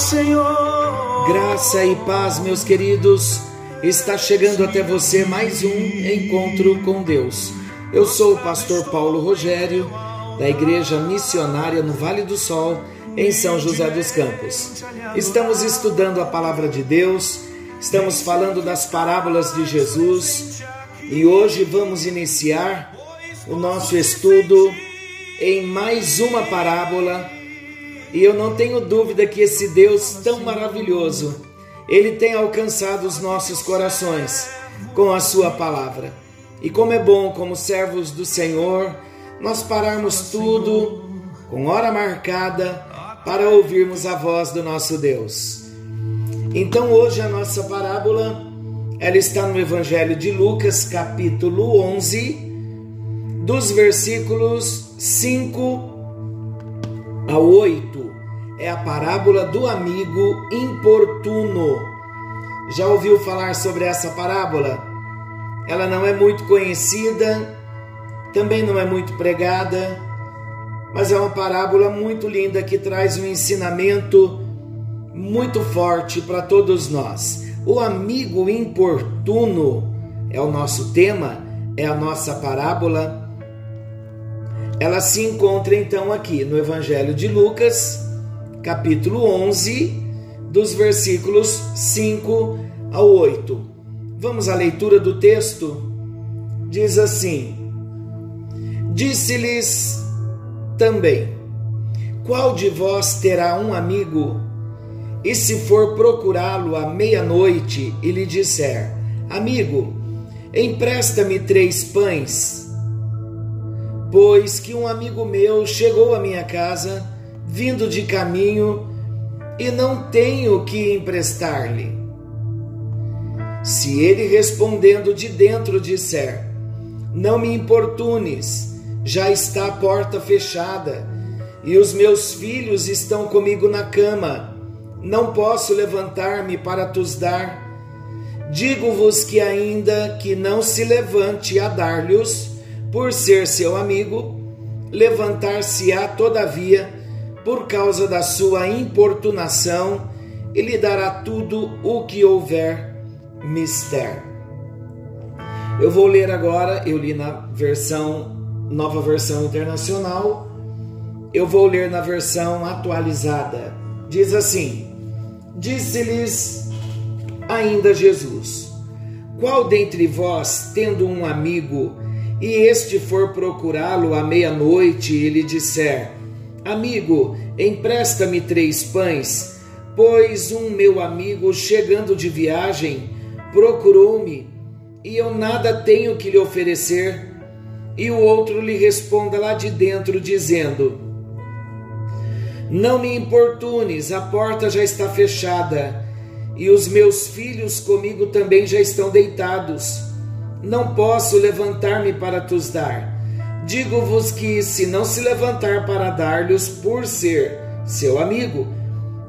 Senhor. Graça e paz, meus queridos. Está chegando até você mais um encontro com Deus. Eu sou o pastor Paulo Rogério, da Igreja Missionária no Vale do Sol, em São José dos Campos. Estamos estudando a palavra de Deus, estamos falando das parábolas de Jesus e hoje vamos iniciar o nosso estudo em mais uma parábola. E eu não tenho dúvida que esse Deus tão maravilhoso, ele tem alcançado os nossos corações com a sua palavra. E como é bom, como servos do Senhor, nós pararmos tudo com hora marcada para ouvirmos a voz do nosso Deus. Então hoje a nossa parábola, ela está no Evangelho de Lucas, capítulo 11, dos versículos 5 a 8. É a parábola do amigo importuno. Já ouviu falar sobre essa parábola? ela não é muito conhecida, também não é muito pregada, mas é uma parábola muito linda que traz um ensinamento muito forte para todos nós. O amigo importuno é o nosso tema, é a nossa parábola. Ela se encontra então aqui no Evangelho de Lucas, capítulo 11, dos versículos 5 ao 8. Vamos à leitura do texto? Diz assim: Disse-lhes também: Qual de vós terá um amigo, e se for procurá-lo à meia-noite e lhe disser: Amigo, empresta-me três pães, pois que um amigo meu chegou à minha casa, vindo de caminho, e não tenho que emprestar-lhe. Se ele respondendo de dentro disser: Não me importunes, já está a porta fechada, e os meus filhos estão comigo na cama, não posso levantar-me para tos dar. Digo-vos que, ainda que não se levante a dar-lhes, por ser seu amigo, levantar-se-á todavia, por causa da sua importunação, e lhe dará tudo o que houver mister. Eu vou ler agora, eu li na versão nova versão internacional. Eu vou ler na versão atualizada. Diz assim: Disse-lhes ainda Jesus: Qual dentre vós, tendo um amigo, e este for procurá-lo à meia-noite e lhe disser: Amigo, empresta-me três pães, pois um meu amigo, chegando de viagem, procurou-me e eu nada tenho que lhe oferecer. E o outro lhe responda lá de dentro, dizendo: Não me importunes, a porta já está fechada e os meus filhos comigo também já estão deitados. Não posso levantar-me para tos dar. Digo-vos que, se não se levantar para dar-lhes por ser seu amigo,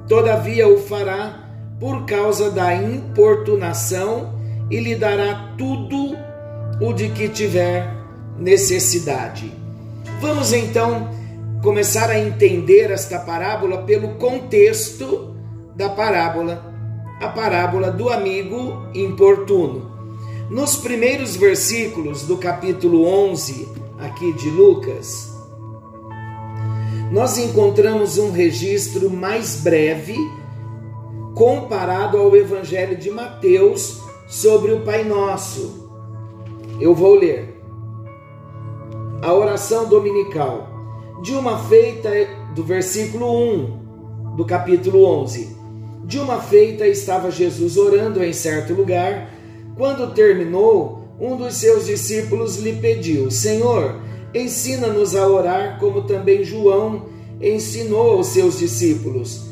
todavia o fará por causa da importunação e lhe dará tudo o de que tiver necessidade. Vamos então começar a entender esta parábola pelo contexto da parábola, a parábola do amigo importuno. Nos primeiros versículos do capítulo 11 aqui de Lucas, nós encontramos um registro mais breve comparado ao Evangelho de Mateus sobre o Pai Nosso. Eu vou ler. A oração dominical. De uma feita, do versículo 1 do capítulo 11. De uma feita estava Jesus orando em certo lugar. Quando terminou, um dos seus discípulos lhe pediu: Senhor, ensina-nos a orar como também João ensinou aos seus discípulos.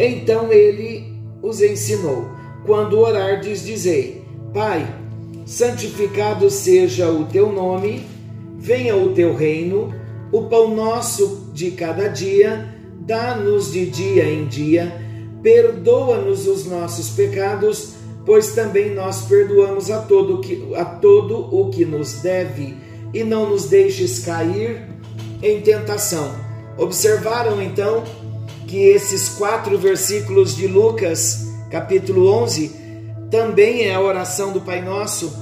Então ele os ensinou: quando orardes, dizei: Pai, santificado seja o teu nome, venha o teu reino, o pão nosso de cada dia, dá-nos de dia em dia, perdoa-nos os nossos pecados, pois também nós perdoamos a todo, que, a todo o que nos deve, e não nos deixes cair em tentação. Observaram então que esses quatro versículos de Lucas, capítulo 11, também é a oração do Pai Nosso,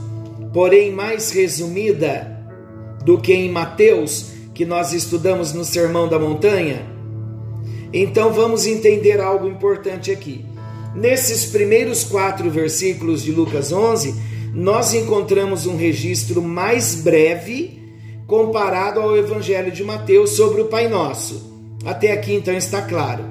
porém mais resumida do que em Mateus, que nós estudamos no Sermão da Montanha? Então vamos entender algo importante aqui. Nesses primeiros quatro versículos de Lucas 11, nós encontramos um registro mais breve comparado ao Evangelho de Mateus sobre o Pai Nosso. Até aqui então está claro.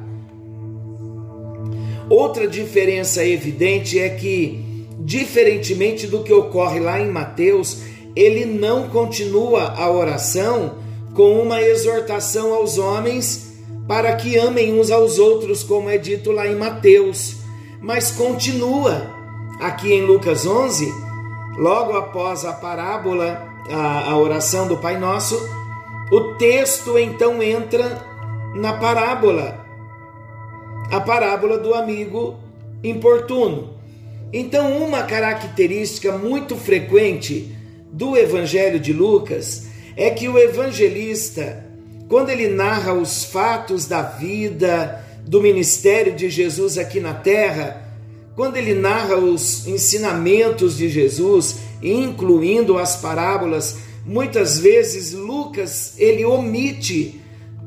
Outra diferença evidente é que, diferentemente do que ocorre lá em Mateus, ele não continua a oração com uma exortação aos homens para que amem uns aos outros, como é dito lá em Mateus, mas continua aqui em Lucas 11, logo após a parábola, a, a oração do Pai Nosso, o texto então entra na parábola, a parábola do amigo importuno. Então, uma característica muito frequente do Evangelho de Lucas é que o evangelista, quando ele narra os fatos da vida, do ministério de Jesus aqui na terra, quando ele narra os ensinamentos de Jesus, incluindo as parábolas, muitas vezes Lucas ele omite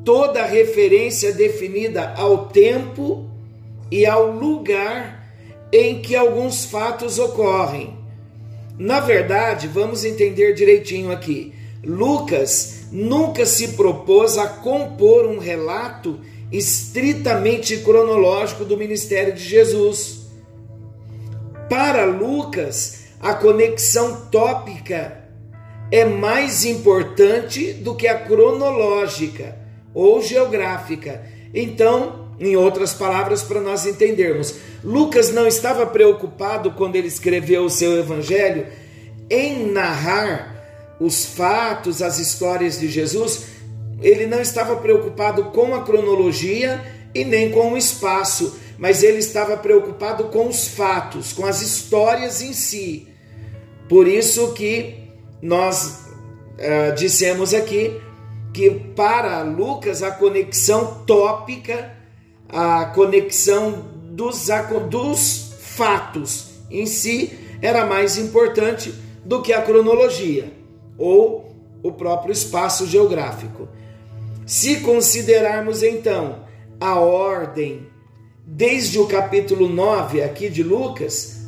toda a referência definida ao tempo e ao lugar em que alguns fatos ocorrem. Na verdade, vamos entender direitinho aqui. Lucas nunca se propôs a compor um relato estritamente cronológico do ministério de Jesus. Para Lucas, a conexão tópica é mais importante do que a cronológica ou geográfica. Então, em outras palavras, para nós entendermos, Lucas não estava preocupado quando ele escreveu o seu evangelho em narrar os fatos, as histórias de Jesus, ele não estava preocupado com a cronologia e nem com o espaço, mas ele estava preocupado com os fatos, com as histórias em si. Por isso que nós uh, dissemos aqui que para Lucas a conexão tópica, a conexão dos, dos fatos em si era mais importante do que a cronologia ou o próprio espaço geográfico. Se considerarmos então a ordem desde o capítulo 9 aqui de Lucas,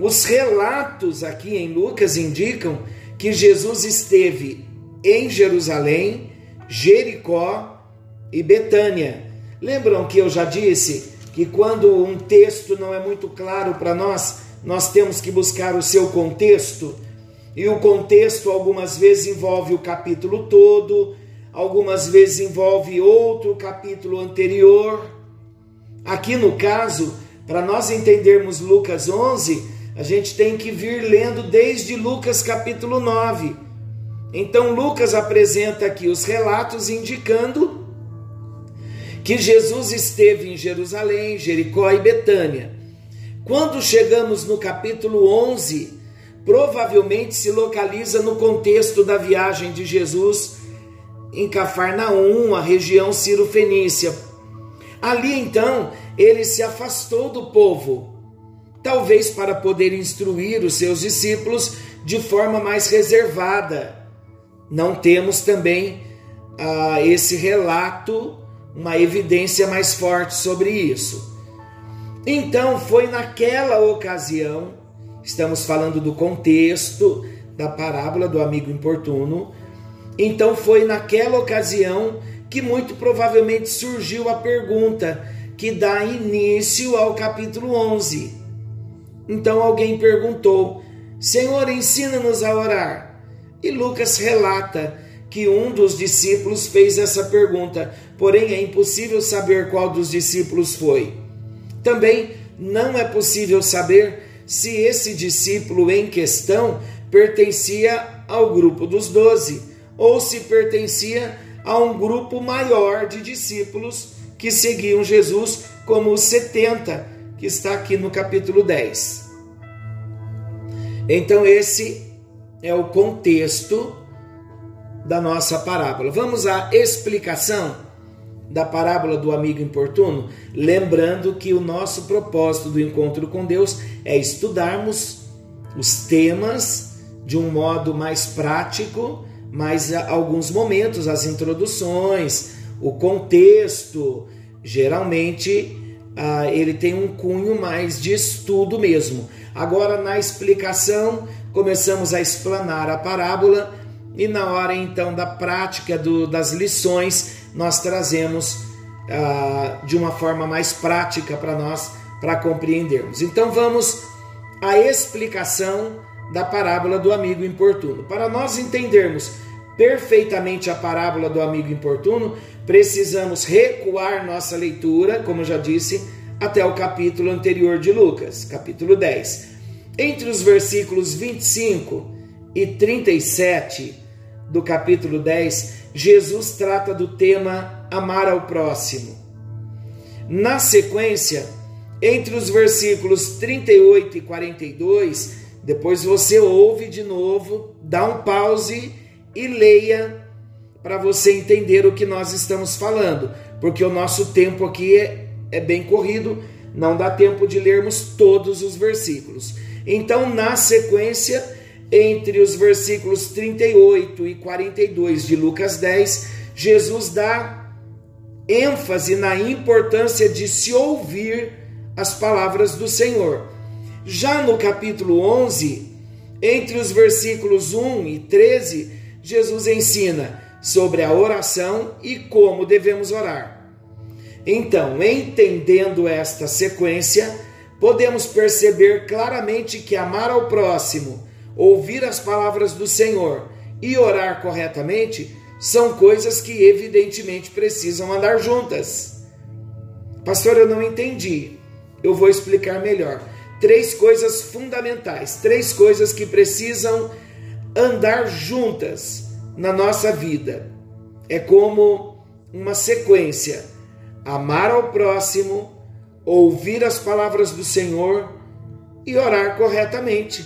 os relatos aqui em Lucas indicam que Jesus esteve em Jerusalém, Jericó e Betânia. Lembram que eu já disse que quando um texto não é muito claro para nós, nós temos que buscar o seu contexto? E o contexto algumas vezes envolve o capítulo todo, algumas vezes envolve outro capítulo anterior. Aqui no caso, para nós entendermos Lucas 11, a gente tem que vir lendo desde Lucas capítulo 9 então Lucas apresenta aqui os relatos indicando que Jesus esteve em Jerusalém, Jericó e Betânia. Quando chegamos no capítulo 11, provavelmente se localiza no contexto da viagem de Jesus em Cafarnaum, a região Ciro-Fenícia. Ali então, ele se afastou do povo, talvez para poder instruir os seus discípulos de forma mais reservada não temos também ah, esse relato, uma evidência mais forte sobre isso. Então, foi naquela ocasião, estamos falando do contexto da parábola do amigo importuno, então foi naquela ocasião que muito provavelmente surgiu a pergunta que dá início ao capítulo 11. Então alguém perguntou: Senhor, ensina-nos a orar. E Lucas relata que um dos discípulos fez essa pergunta, porém é impossível saber qual dos discípulos foi. Também não é possível saber se esse discípulo em questão pertencia ao grupo dos doze ou se pertencia a um grupo maior de discípulos que seguiam Jesus, como os 70, que está aqui no capítulo 10. Então, esse é o contexto da nossa parábola. Vamos à explicação da parábola do amigo importuno, lembrando que o nosso propósito do encontro com Deus é estudarmos os temas de um modo mais prático, mas alguns momentos, as introduções, o contexto, geralmente ah, ele tem um cunho mais de estudo mesmo. Agora, na explicação, começamos a explanar a parábola e na hora então da prática do, das lições, nós trazemos ah, de uma forma mais prática para nós, para compreendermos. Então vamos à explicação da parábola do amigo importuno. Para nós entendermos perfeitamente a parábola do amigo importuno, precisamos recuar nossa leitura, como já disse, até o capítulo anterior de Lucas, capítulo 10. Entre os versículos 25 e 37 do capítulo 10, Jesus trata do tema amar ao próximo. Na sequência, entre os versículos 38 e 42, depois você ouve de novo, dá um pause e leia para você entender o que nós estamos falando, porque o nosso tempo aqui é, é bem corrido, não dá tempo de lermos todos os versículos. Então, na sequência, entre os versículos 38 e 42 de Lucas 10, Jesus dá ênfase na importância de se ouvir as palavras do Senhor. Já no capítulo 11, entre os versículos 1 e 13, Jesus ensina sobre a oração e como devemos orar. Então, entendendo esta sequência, podemos perceber claramente que amar ao próximo, ouvir as palavras do Senhor e orar corretamente são coisas que evidentemente precisam andar juntas. Pastor, eu não entendi. Eu vou explicar melhor. Três coisas fundamentais, três coisas que precisam andar juntas na nossa vida. É como uma sequência: amar ao próximo, ouvir as palavras do Senhor e orar corretamente.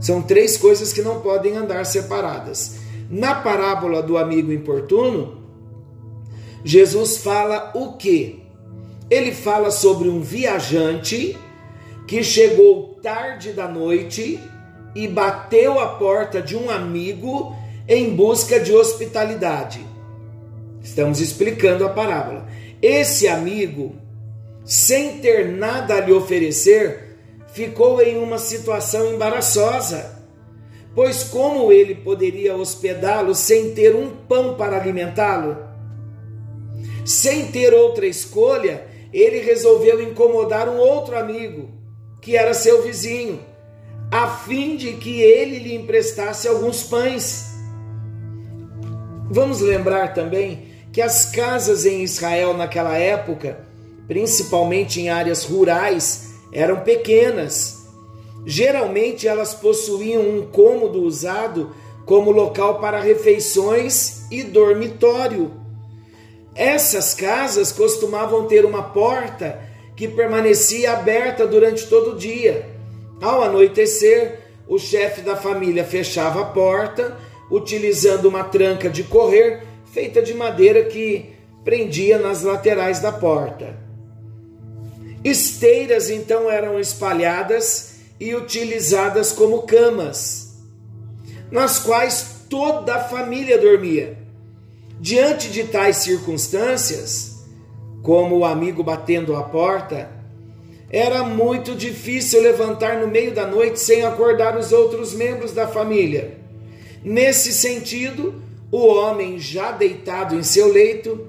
São três coisas que não podem andar separadas. Na parábola do amigo importuno, Jesus fala o que? Ele fala sobre um viajante que chegou tarde da noite e bateu a porta de um amigo em busca de hospitalidade. Estamos explicando a parábola. Esse amigo, sem ter nada a lhe oferecer, ficou em uma situação embaraçosa. Pois como ele poderia hospedá-lo sem ter um pão para alimentá-lo? Sem ter outra escolha, ele resolveu incomodar um outro amigo, que era seu vizinho a fim de que ele lhe emprestasse alguns pães. Vamos lembrar também que as casas em Israel naquela época, principalmente em áreas rurais, eram pequenas. Geralmente elas possuíam um cômodo usado como local para refeições e dormitório. Essas casas costumavam ter uma porta que permanecia aberta durante todo o dia ao anoitecer, o chefe da família fechava a porta, utilizando uma tranca de correr feita de madeira que prendia nas laterais da porta. Esteiras então eram espalhadas e utilizadas como camas, nas quais toda a família dormia. Diante de tais circunstâncias, como o amigo batendo a porta, era muito difícil levantar no meio da noite sem acordar os outros membros da família. Nesse sentido, o homem já deitado em seu leito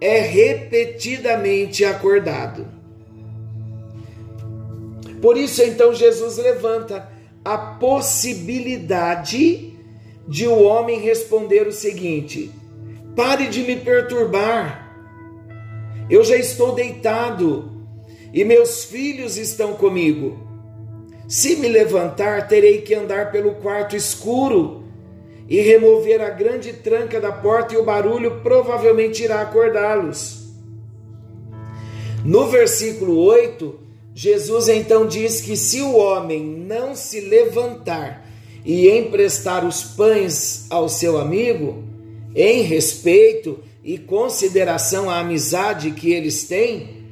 é repetidamente acordado. Por isso, então, Jesus levanta a possibilidade de o homem responder o seguinte: pare de me perturbar, eu já estou deitado e meus filhos estão comigo. Se me levantar, terei que andar pelo quarto escuro e remover a grande tranca da porta, e o barulho provavelmente irá acordá-los. No versículo 8, Jesus então diz que se o homem não se levantar e emprestar os pães ao seu amigo, em respeito e consideração à amizade que eles têm,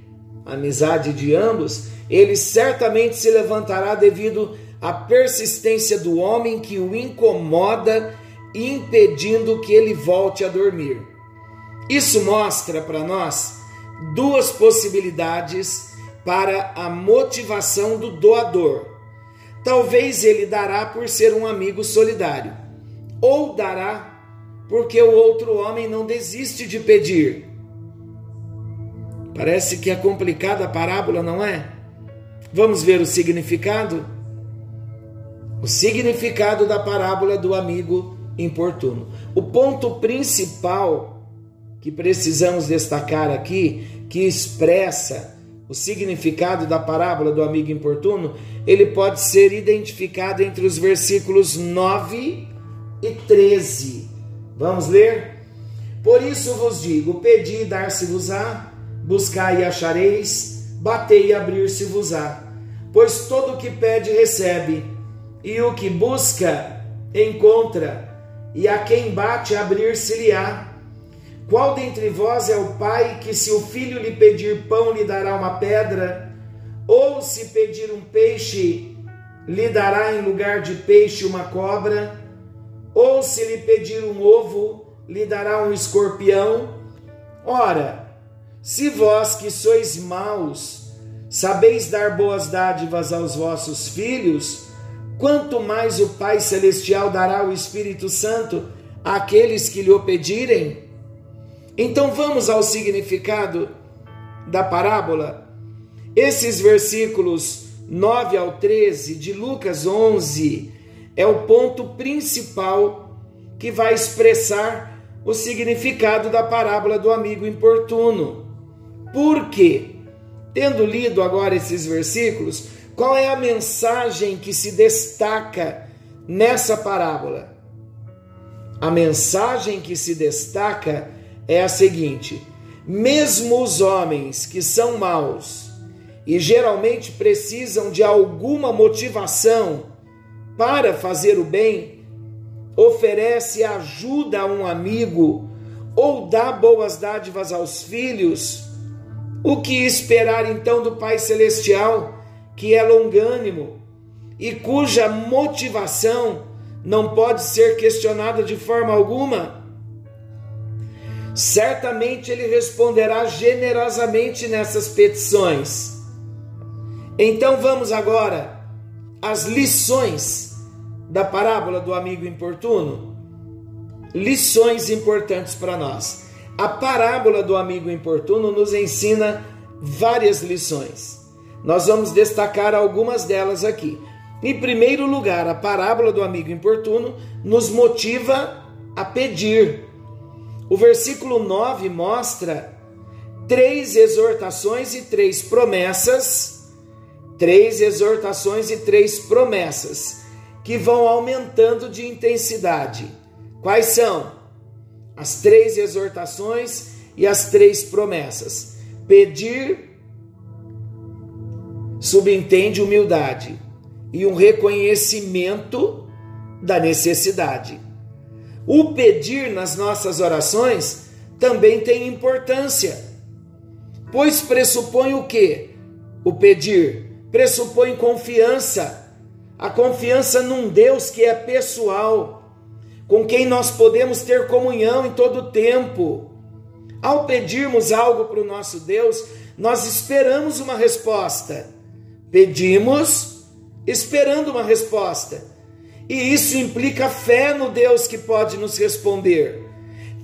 amizade de ambos, ele certamente se levantará devido à persistência do homem que o incomoda, impedindo que ele volte a dormir. Isso mostra para nós duas possibilidades para a motivação do doador. Talvez ele dará por ser um amigo solidário, ou dará porque o outro homem não desiste de pedir. Parece que é complicada a parábola, não é? Vamos ver o significado? O significado da parábola do amigo importuno. O ponto principal que precisamos destacar aqui, que expressa o significado da parábola do amigo importuno, ele pode ser identificado entre os versículos 9 e 13. Vamos ler? Por isso vos digo: pedi e dar-se-vos-á, buscai e achareis, batei e abrir-se-vos-á. Pois todo o que pede recebe, e o que busca encontra, e a quem bate abrir-se-lhe-á. Qual dentre vós é o pai que, se o filho lhe pedir pão, lhe dará uma pedra? Ou se pedir um peixe, lhe dará em lugar de peixe uma cobra? Ou se lhe pedir um ovo, lhe dará um escorpião? Ora, se vós que sois maus, sabeis dar boas dádivas aos vossos filhos, quanto mais o Pai Celestial dará o Espírito Santo àqueles que lhe o pedirem? Então vamos ao significado da parábola. Esses versículos 9 ao 13 de Lucas 11 é o ponto principal que vai expressar o significado da parábola do amigo importuno. Por quê? Tendo lido agora esses versículos, qual é a mensagem que se destaca nessa parábola? A mensagem que se destaca é a seguinte: mesmo os homens que são maus e geralmente precisam de alguma motivação para fazer o bem, oferece ajuda a um amigo ou dá boas dádivas aos filhos, o que esperar então do Pai Celestial, que é longânimo e cuja motivação não pode ser questionada de forma alguma? Certamente ele responderá generosamente nessas petições. Então vamos agora as lições da parábola do amigo importuno? Lições importantes para nós. A parábola do amigo importuno nos ensina várias lições. Nós vamos destacar algumas delas aqui. Em primeiro lugar, a parábola do amigo importuno nos motiva a pedir. O versículo 9 mostra três exortações e três promessas três exortações e três promessas que vão aumentando de intensidade. Quais são? As três exortações e as três promessas. Pedir subentende humildade e um reconhecimento da necessidade. O pedir nas nossas orações também tem importância, pois pressupõe o que? O pedir pressupõe confiança, a confiança num Deus que é pessoal, com quem nós podemos ter comunhão em todo o tempo. Ao pedirmos algo para o nosso Deus, nós esperamos uma resposta. Pedimos esperando uma resposta. E isso implica fé no Deus que pode nos responder.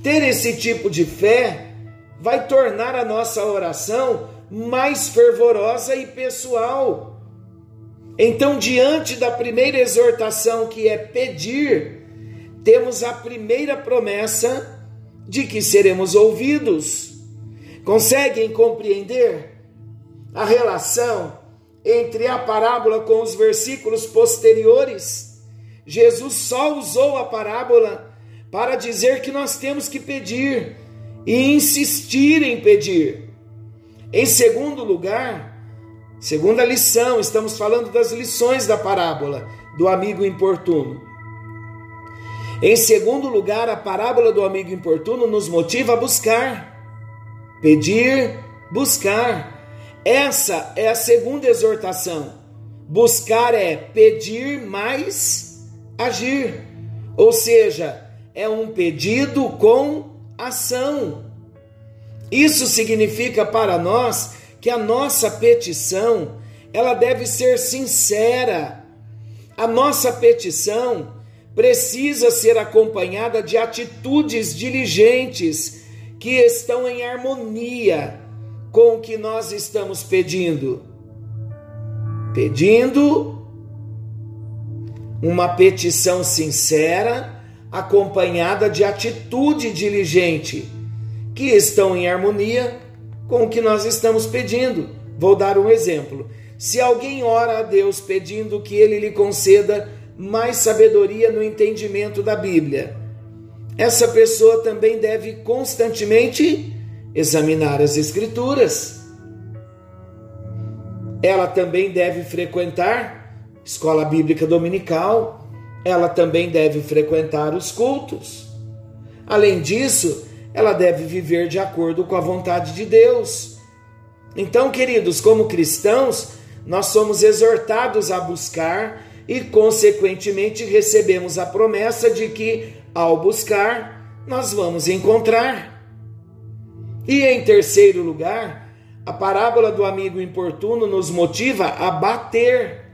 Ter esse tipo de fé vai tornar a nossa oração mais fervorosa e pessoal. Então, diante da primeira exortação, que é pedir, temos a primeira promessa de que seremos ouvidos. Conseguem compreender? a relação entre a parábola com os versículos posteriores. Jesus só usou a parábola para dizer que nós temos que pedir e insistir em pedir. Em segundo lugar, segunda lição, estamos falando das lições da parábola do amigo importuno. Em segundo lugar, a parábola do amigo importuno nos motiva a buscar, pedir, buscar. Essa é a segunda exortação. Buscar é pedir mais agir. Ou seja, é um pedido com ação. Isso significa para nós que a nossa petição, ela deve ser sincera. A nossa petição precisa ser acompanhada de atitudes diligentes que estão em harmonia com o que nós estamos pedindo. Pedindo uma petição sincera acompanhada de atitude diligente, que estão em harmonia com o que nós estamos pedindo. Vou dar um exemplo. Se alguém ora a Deus pedindo que ele lhe conceda mais sabedoria no entendimento da Bíblia, essa pessoa também deve constantemente examinar as Escrituras. Ela também deve frequentar escola bíblica dominical, ela também deve frequentar os cultos. Além disso, ela deve viver de acordo com a vontade de Deus. Então, queridos, como cristãos, nós somos exortados a buscar e, consequentemente, recebemos a promessa de que, ao buscar, nós vamos encontrar. E em terceiro lugar, a parábola do amigo importuno nos motiva a bater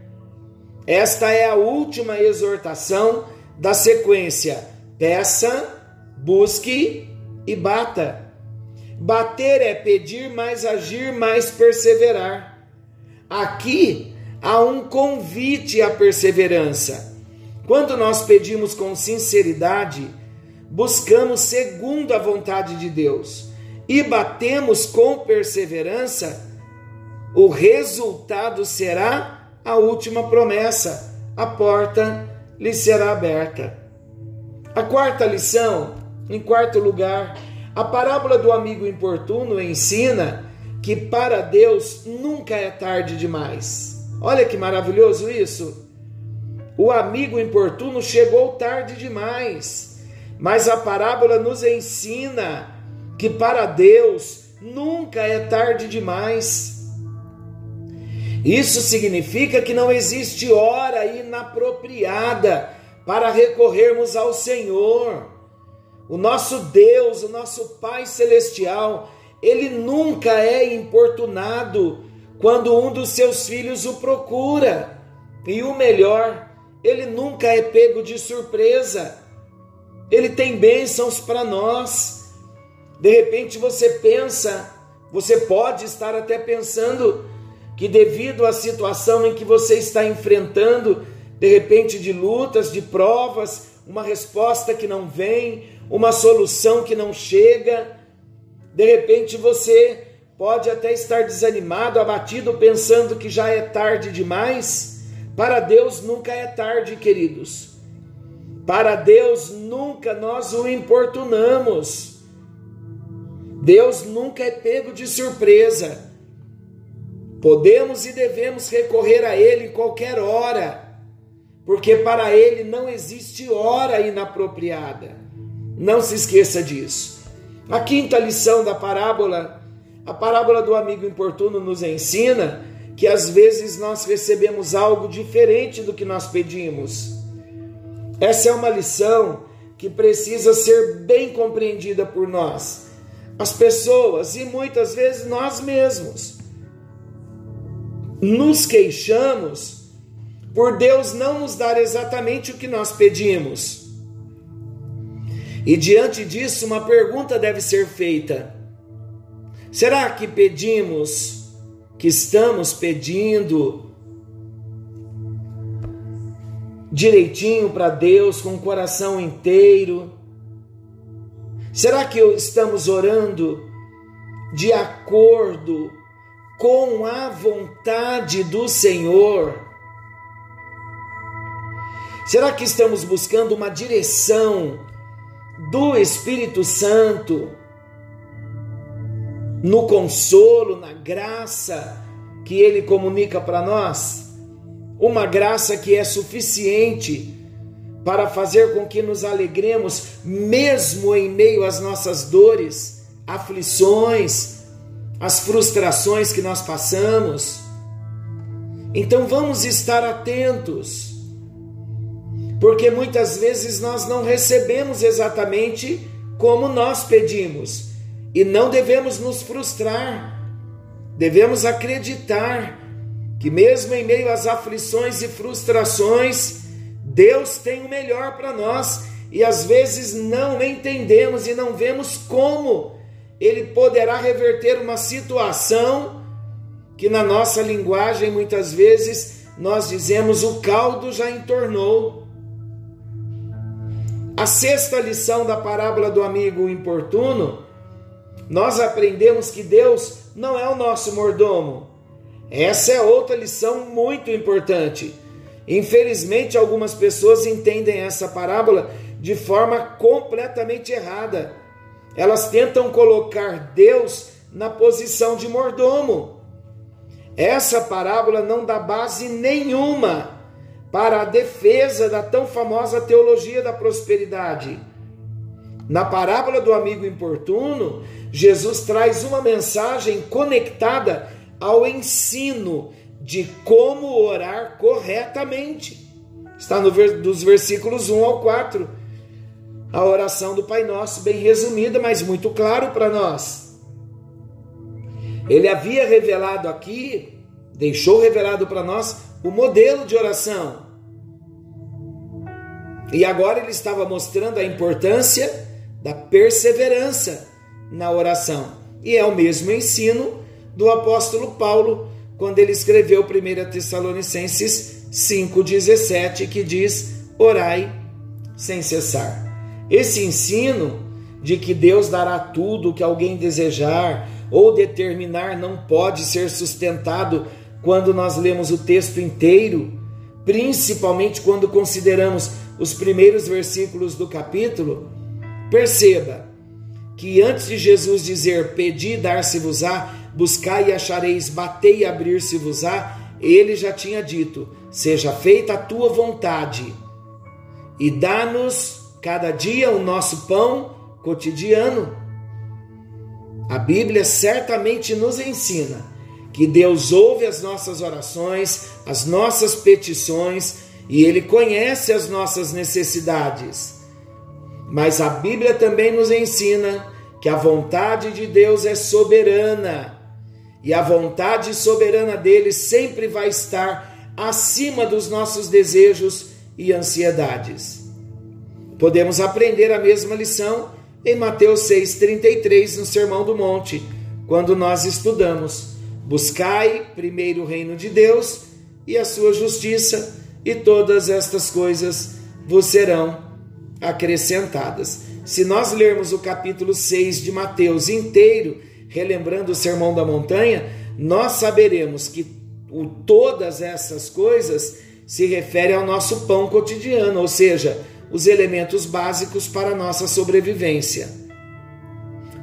esta é a última exortação da sequência: peça, busque e bata. Bater é pedir, mais agir, mais perseverar. Aqui há um convite à perseverança. Quando nós pedimos com sinceridade, buscamos segundo a vontade de Deus e batemos com perseverança, o resultado será a última promessa: a porta lhe será aberta. A quarta lição, em quarto lugar, a parábola do amigo importuno ensina que para Deus nunca é tarde demais. Olha que maravilhoso isso! O amigo importuno chegou tarde demais, mas a parábola nos ensina que para Deus nunca é tarde demais. Isso significa que não existe hora inapropriada para recorrermos ao Senhor. O nosso Deus, o nosso Pai Celestial, ele nunca é importunado quando um dos seus filhos o procura. E o melhor, ele nunca é pego de surpresa. Ele tem bênçãos para nós. De repente você pensa, você pode estar até pensando que devido à situação em que você está enfrentando, de repente de lutas, de provas, uma resposta que não vem, uma solução que não chega, de repente você pode até estar desanimado, abatido, pensando que já é tarde demais. Para Deus nunca é tarde, queridos. Para Deus nunca nós o importunamos. Deus nunca é pego de surpresa. Podemos e devemos recorrer a Ele qualquer hora, porque para Ele não existe hora inapropriada. Não se esqueça disso. A quinta lição da parábola, a parábola do amigo importuno, nos ensina que às vezes nós recebemos algo diferente do que nós pedimos. Essa é uma lição que precisa ser bem compreendida por nós, as pessoas e muitas vezes nós mesmos nos queixamos por Deus não nos dar exatamente o que nós pedimos. E diante disso, uma pergunta deve ser feita: será que pedimos, que estamos pedindo direitinho para Deus, com o coração inteiro? Será que estamos orando de acordo com a vontade do Senhor? Será que estamos buscando uma direção do Espírito Santo no consolo, na graça que ele comunica para nós? Uma graça que é suficiente para fazer com que nos alegremos, mesmo em meio às nossas dores, aflições, as frustrações que nós passamos. Então vamos estar atentos, porque muitas vezes nós não recebemos exatamente como nós pedimos, e não devemos nos frustrar, devemos acreditar que, mesmo em meio às aflições e frustrações, Deus tem o melhor para nós. E às vezes não entendemos e não vemos como Ele poderá reverter uma situação que, na nossa linguagem, muitas vezes nós dizemos o caldo já entornou. A sexta lição da parábola do amigo importuno, nós aprendemos que Deus não é o nosso mordomo. Essa é outra lição muito importante. Infelizmente, algumas pessoas entendem essa parábola de forma completamente errada. Elas tentam colocar Deus na posição de mordomo. Essa parábola não dá base nenhuma para a defesa da tão famosa teologia da prosperidade. Na parábola do amigo importuno, Jesus traz uma mensagem conectada ao ensino de como orar corretamente. Está no dos versículos 1 ao 4. A oração do Pai Nosso, bem resumida, mas muito claro para nós. Ele havia revelado aqui, deixou revelado para nós o modelo de oração. E agora ele estava mostrando a importância da perseverança na oração. E é o mesmo ensino do apóstolo Paulo quando ele escreveu 1 Tessalonicenses 5,17, que diz: Orai sem cessar. Esse ensino de que Deus dará tudo o que alguém desejar ou determinar não pode ser sustentado quando nós lemos o texto inteiro, principalmente quando consideramos os primeiros versículos do capítulo. Perceba que antes de Jesus dizer: Pedi, dar-se-vos-á, buscai e achareis, batei e abrir-se-vos-á, ele já tinha dito: Seja feita a tua vontade, e dá-nos cada dia o nosso pão cotidiano. A Bíblia certamente nos ensina que Deus ouve as nossas orações, as nossas petições e Ele conhece as nossas necessidades. Mas a Bíblia também nos ensina que a vontade de Deus é soberana e a vontade soberana dele sempre vai estar acima dos nossos desejos e ansiedades. Podemos aprender a mesma lição em Mateus 6,33, no Sermão do Monte, quando nós estudamos: Buscai primeiro o reino de Deus e a sua justiça, e todas estas coisas vos serão acrescentadas. Se nós lermos o capítulo 6 de Mateus inteiro, relembrando o Sermão da Montanha, nós saberemos que o, todas essas coisas se referem ao nosso pão cotidiano, ou seja, os elementos básicos para a nossa sobrevivência.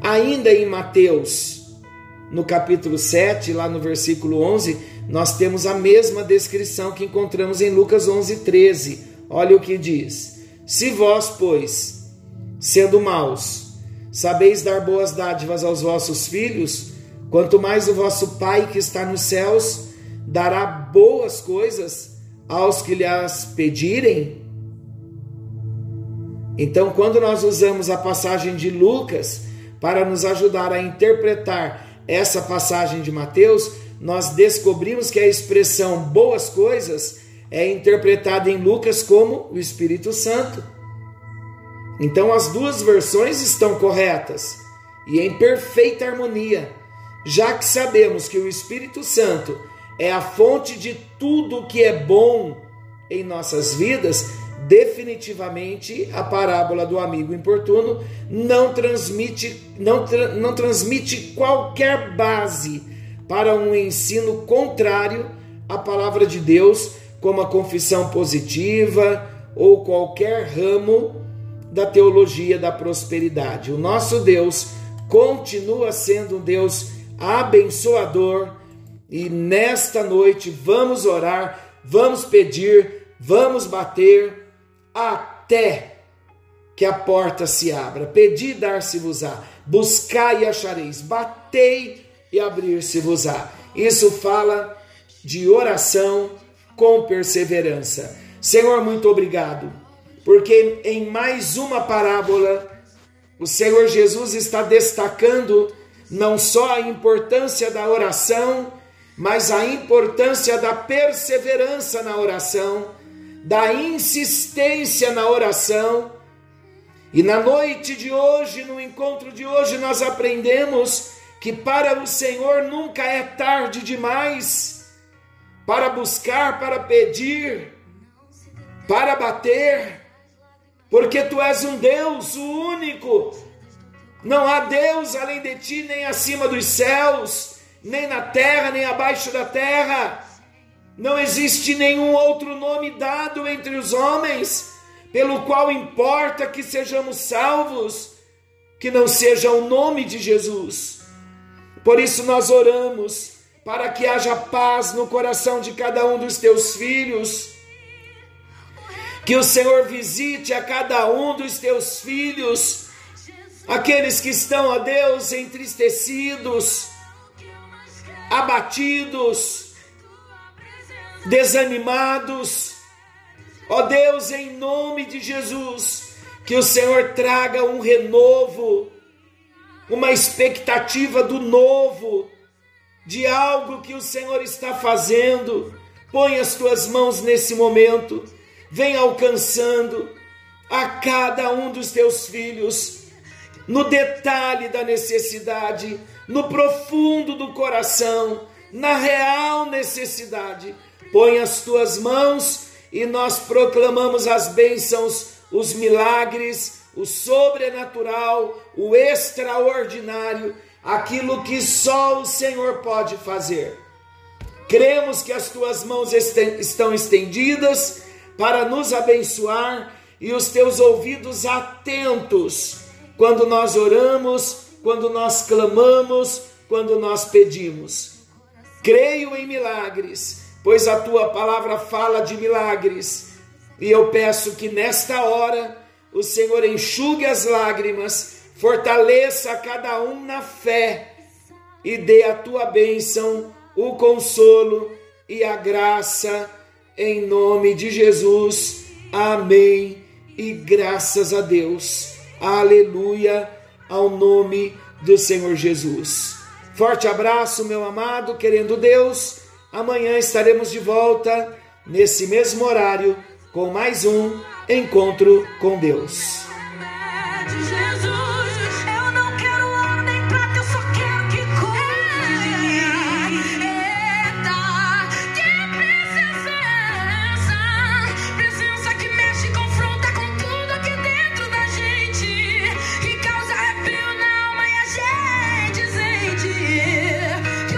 Ainda em Mateus, no capítulo 7, lá no versículo 11, nós temos a mesma descrição que encontramos em Lucas 11, 13. Olha o que diz: Se vós, pois, sendo maus, Sabeis dar boas dádivas aos vossos filhos, quanto mais o vosso Pai que está nos céus dará boas coisas aos que lhes pedirem. Então, quando nós usamos a passagem de Lucas para nos ajudar a interpretar essa passagem de Mateus, nós descobrimos que a expressão boas coisas é interpretada em Lucas como o Espírito Santo. Então as duas versões estão corretas e em perfeita harmonia, já que sabemos que o Espírito Santo é a fonte de tudo que é bom em nossas vidas, definitivamente a parábola do amigo importuno não transmite, não, não transmite qualquer base para um ensino contrário à palavra de Deus, como a confissão positiva ou qualquer ramo da teologia da prosperidade. O nosso Deus continua sendo um Deus abençoador e nesta noite vamos orar, vamos pedir, vamos bater até que a porta se abra. Pedi dar-se-vos-á, buscai e achareis, batei e abrir-se-vos-á. Isso fala de oração com perseverança. Senhor, muito obrigado, porque em mais uma parábola o Senhor Jesus está destacando não só a importância da oração, mas a importância da perseverança na oração, da insistência na oração. E na noite de hoje, no encontro de hoje, nós aprendemos que para o Senhor nunca é tarde demais para buscar, para pedir, para bater, porque tu és um Deus, o único. Não há Deus além de ti, nem acima dos céus, nem na terra, nem abaixo da terra. Não existe nenhum outro nome dado entre os homens, pelo qual importa que sejamos salvos, que não seja o nome de Jesus. Por isso nós oramos para que haja paz no coração de cada um dos teus filhos que o Senhor visite a cada um dos teus filhos, aqueles que estão, ó Deus, entristecidos, abatidos, desanimados. Ó Deus, em nome de Jesus, que o Senhor traga um renovo, uma expectativa do novo, de algo que o Senhor está fazendo. Põe as tuas mãos nesse momento vem alcançando a cada um dos teus filhos, no detalhe da necessidade, no profundo do coração, na real necessidade. Põe as tuas mãos e nós proclamamos as bênçãos, os milagres, o sobrenatural, o extraordinário, aquilo que só o Senhor pode fazer. Cremos que as tuas mãos estão estendidas para nos abençoar e os teus ouvidos atentos quando nós oramos, quando nós clamamos, quando nós pedimos. Creio em milagres, pois a tua palavra fala de milagres. E eu peço que nesta hora o Senhor enxugue as lágrimas, fortaleça cada um na fé e dê a tua bênção, o consolo e a graça em nome de Jesus. Amém. E graças a Deus. Aleluia ao nome do Senhor Jesus. Forte abraço, meu amado, querendo Deus. Amanhã estaremos de volta nesse mesmo horário com mais um encontro com Deus.